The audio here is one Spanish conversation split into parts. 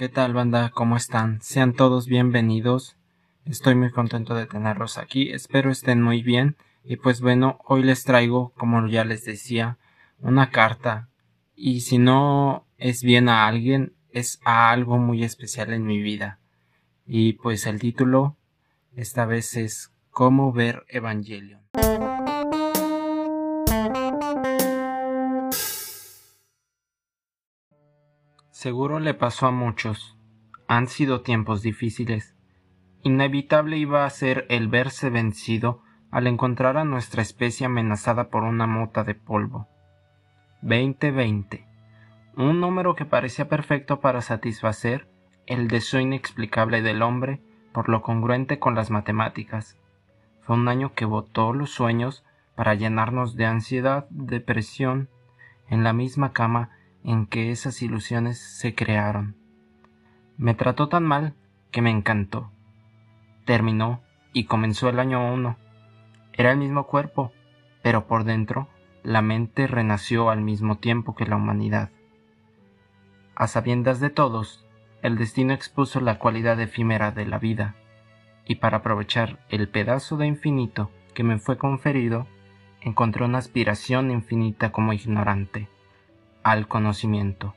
¿Qué tal banda? ¿Cómo están? Sean todos bienvenidos. Estoy muy contento de tenerlos aquí. Espero estén muy bien. Y pues bueno, hoy les traigo, como ya les decía, una carta. Y si no es bien a alguien, es a algo muy especial en mi vida. Y pues el título esta vez es Cómo ver Evangelion. Seguro le pasó a muchos. Han sido tiempos difíciles. Inevitable iba a ser el verse vencido al encontrar a nuestra especie amenazada por una mota de polvo. 2020. Un número que parecía perfecto para satisfacer el deseo inexplicable del hombre por lo congruente con las matemáticas. Fue un año que botó los sueños para llenarnos de ansiedad, depresión, en la misma cama en que esas ilusiones se crearon. Me trató tan mal que me encantó. Terminó y comenzó el año uno. Era el mismo cuerpo, pero por dentro la mente renació al mismo tiempo que la humanidad. A sabiendas de todos, el destino expuso la cualidad efímera de la vida, y para aprovechar el pedazo de infinito que me fue conferido, encontré una aspiración infinita como ignorante al conocimiento.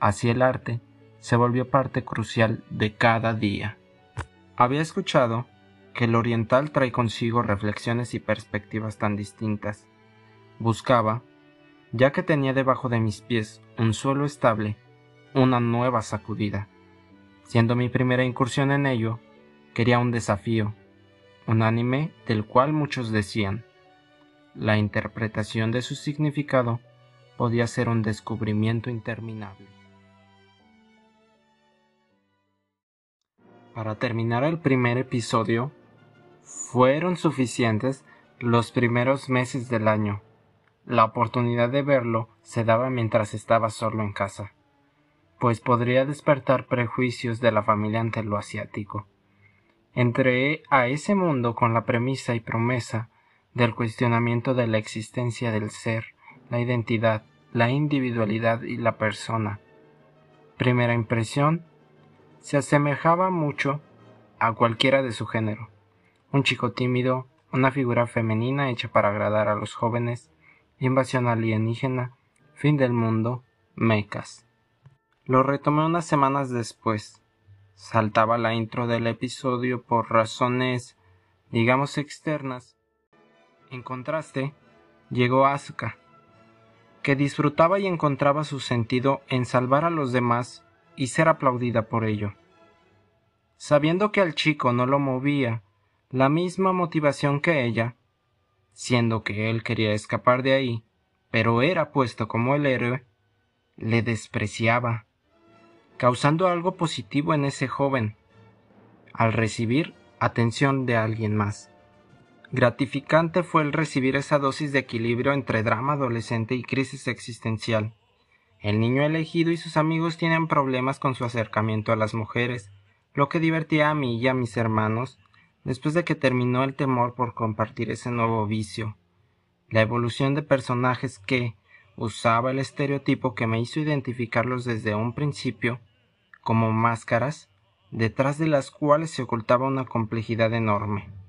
Así el arte se volvió parte crucial de cada día. Había escuchado que el oriental trae consigo reflexiones y perspectivas tan distintas. Buscaba, ya que tenía debajo de mis pies un suelo estable, una nueva sacudida. Siendo mi primera incursión en ello, quería un desafío, un anime del cual muchos decían. La interpretación de su significado podía ser un descubrimiento interminable. Para terminar el primer episodio, fueron suficientes los primeros meses del año. La oportunidad de verlo se daba mientras estaba solo en casa, pues podría despertar prejuicios de la familia ante lo asiático. Entré a ese mundo con la premisa y promesa del cuestionamiento de la existencia del ser, la identidad, la individualidad y la persona. Primera impresión, se asemejaba mucho a cualquiera de su género. Un chico tímido, una figura femenina hecha para agradar a los jóvenes, invasión alienígena, fin del mundo, mecas. Lo retomé unas semanas después. Saltaba la intro del episodio por razones, digamos, externas. En contraste, llegó Asuka, que disfrutaba y encontraba su sentido en salvar a los demás y ser aplaudida por ello. Sabiendo que al chico no lo movía la misma motivación que ella, siendo que él quería escapar de ahí, pero era puesto como el héroe, le despreciaba, causando algo positivo en ese joven, al recibir atención de alguien más. Gratificante fue el recibir esa dosis de equilibrio entre drama adolescente y crisis existencial. El niño elegido y sus amigos tienen problemas con su acercamiento a las mujeres, lo que divertía a mí y a mis hermanos después de que terminó el temor por compartir ese nuevo vicio. La evolución de personajes que usaba el estereotipo que me hizo identificarlos desde un principio como máscaras, detrás de las cuales se ocultaba una complejidad enorme.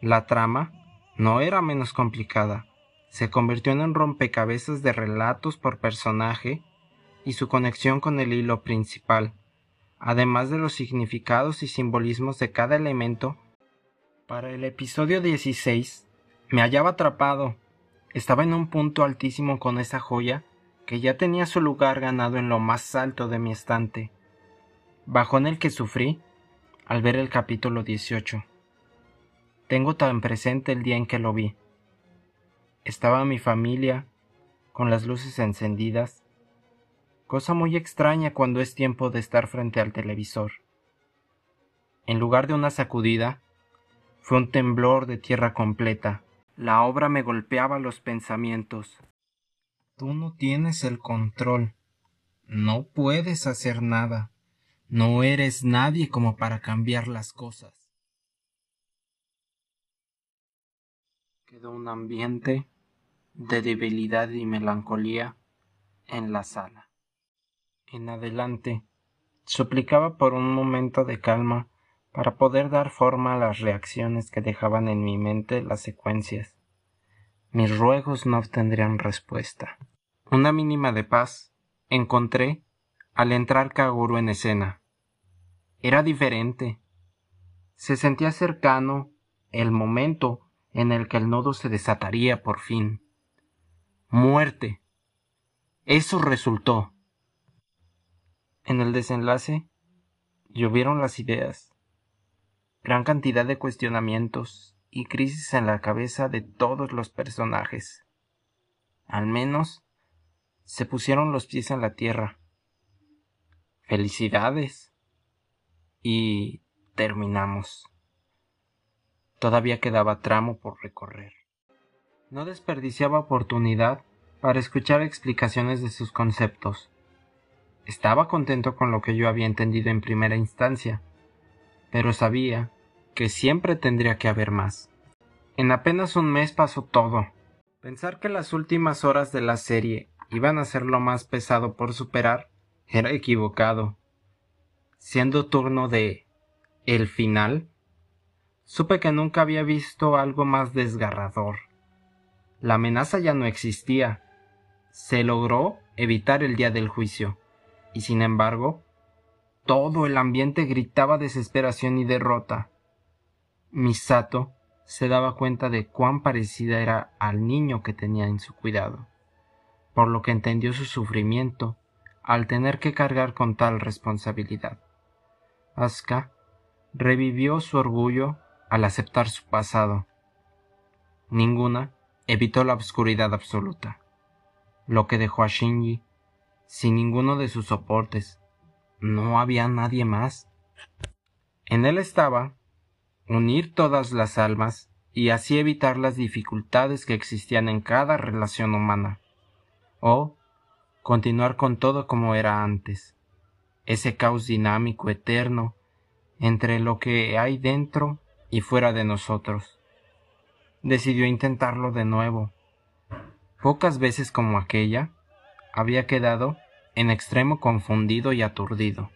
La trama no era menos complicada, se convirtió en un rompecabezas de relatos por personaje y su conexión con el hilo principal, además de los significados y simbolismos de cada elemento. Para el episodio 16 me hallaba atrapado. Estaba en un punto altísimo con esa joya que ya tenía su lugar ganado en lo más alto de mi estante, bajo en el que sufrí al ver el capítulo 18. Tengo tan presente el día en que lo vi. Estaba mi familia, con las luces encendidas, cosa muy extraña cuando es tiempo de estar frente al televisor. En lugar de una sacudida, fue un temblor de tierra completa. La obra me golpeaba los pensamientos. Tú no tienes el control. No puedes hacer nada. No eres nadie como para cambiar las cosas. Quedó un ambiente de debilidad y melancolía en la sala. En adelante Suplicaba por un momento de calma para poder dar forma a las reacciones que dejaban en mi mente las secuencias. Mis ruegos no obtendrían respuesta. Una mínima de paz encontré al entrar Kaguru en escena. Era diferente. Se sentía cercano el momento en el que el nodo se desataría por fin. Muerte. Eso resultó. En el desenlace, llovieron las ideas, gran cantidad de cuestionamientos y crisis en la cabeza de todos los personajes. Al menos se pusieron los pies en la tierra. Felicidades. Y terminamos. Todavía quedaba tramo por recorrer. No desperdiciaba oportunidad para escuchar explicaciones de sus conceptos. Estaba contento con lo que yo había entendido en primera instancia, pero sabía que siempre tendría que haber más. En apenas un mes pasó todo. Pensar que las últimas horas de la serie iban a ser lo más pesado por superar era equivocado. Siendo turno de el final, supe que nunca había visto algo más desgarrador. La amenaza ya no existía. Se logró evitar el día del juicio y sin embargo, todo el ambiente gritaba desesperación y derrota. Misato se daba cuenta de cuán parecida era al niño que tenía en su cuidado, por lo que entendió su sufrimiento al tener que cargar con tal responsabilidad. Asuka revivió su orgullo al aceptar su pasado. Ninguna evitó la oscuridad absoluta, lo que dejó a Shinji sin ninguno de sus soportes. No había nadie más. En él estaba unir todas las almas y así evitar las dificultades que existían en cada relación humana. O continuar con todo como era antes. Ese caos dinámico eterno entre lo que hay dentro y fuera de nosotros. Decidió intentarlo de nuevo. Pocas veces como aquella, había quedado en extremo confundido y aturdido.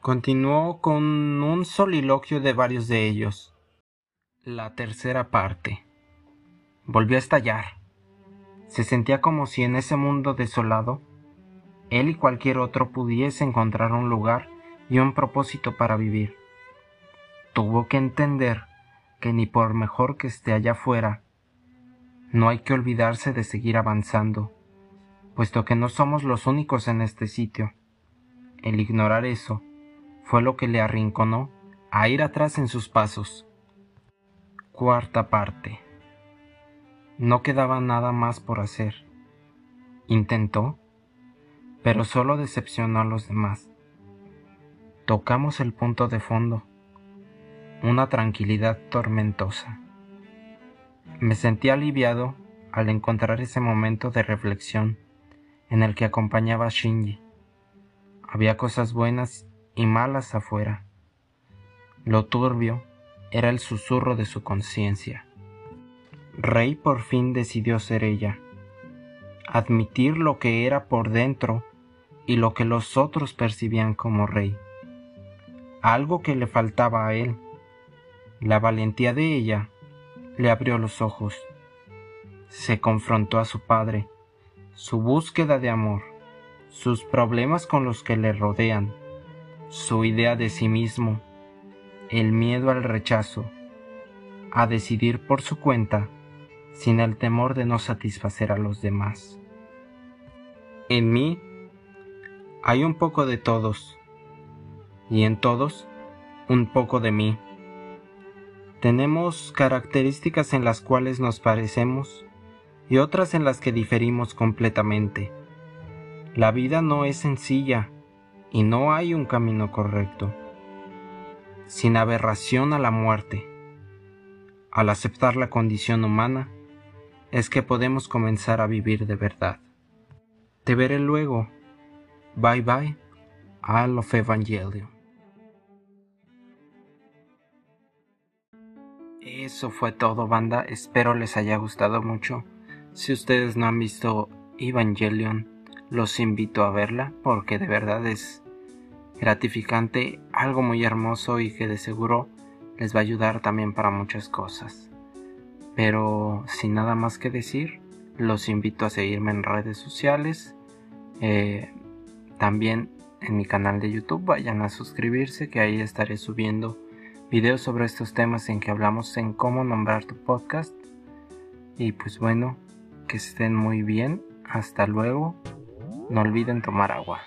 Continuó con un soliloquio de varios de ellos. La tercera parte. Volvió a estallar. Se sentía como si en ese mundo desolado, él y cualquier otro pudiese encontrar un lugar y un propósito para vivir. Tuvo que entender que ni por mejor que esté allá afuera, no hay que olvidarse de seguir avanzando puesto que no somos los únicos en este sitio. El ignorar eso fue lo que le arrinconó a ir atrás en sus pasos. Cuarta parte. No quedaba nada más por hacer. Intentó, pero solo decepcionó a los demás. Tocamos el punto de fondo, una tranquilidad tormentosa. Me sentí aliviado al encontrar ese momento de reflexión en el que acompañaba a Shinji. Había cosas buenas y malas afuera. Lo turbio era el susurro de su conciencia. Rey por fin decidió ser ella, admitir lo que era por dentro y lo que los otros percibían como rey. Algo que le faltaba a él. La valentía de ella le abrió los ojos. Se confrontó a su padre su búsqueda de amor, sus problemas con los que le rodean, su idea de sí mismo, el miedo al rechazo, a decidir por su cuenta sin el temor de no satisfacer a los demás. En mí hay un poco de todos y en todos un poco de mí. Tenemos características en las cuales nos parecemos y otras en las que diferimos completamente. La vida no es sencilla y no hay un camino correcto. Sin aberración a la muerte, al aceptar la condición humana, es que podemos comenzar a vivir de verdad. Te veré luego. Bye bye. I love Evangelion. Eso fue todo, banda. Espero les haya gustado mucho. Si ustedes no han visto Evangelion, los invito a verla porque de verdad es gratificante, algo muy hermoso y que de seguro les va a ayudar también para muchas cosas. Pero sin nada más que decir, los invito a seguirme en redes sociales. Eh, también en mi canal de YouTube vayan a suscribirse que ahí estaré subiendo videos sobre estos temas en que hablamos en cómo nombrar tu podcast. Y pues bueno, que estén muy bien. Hasta luego. No olviden tomar agua.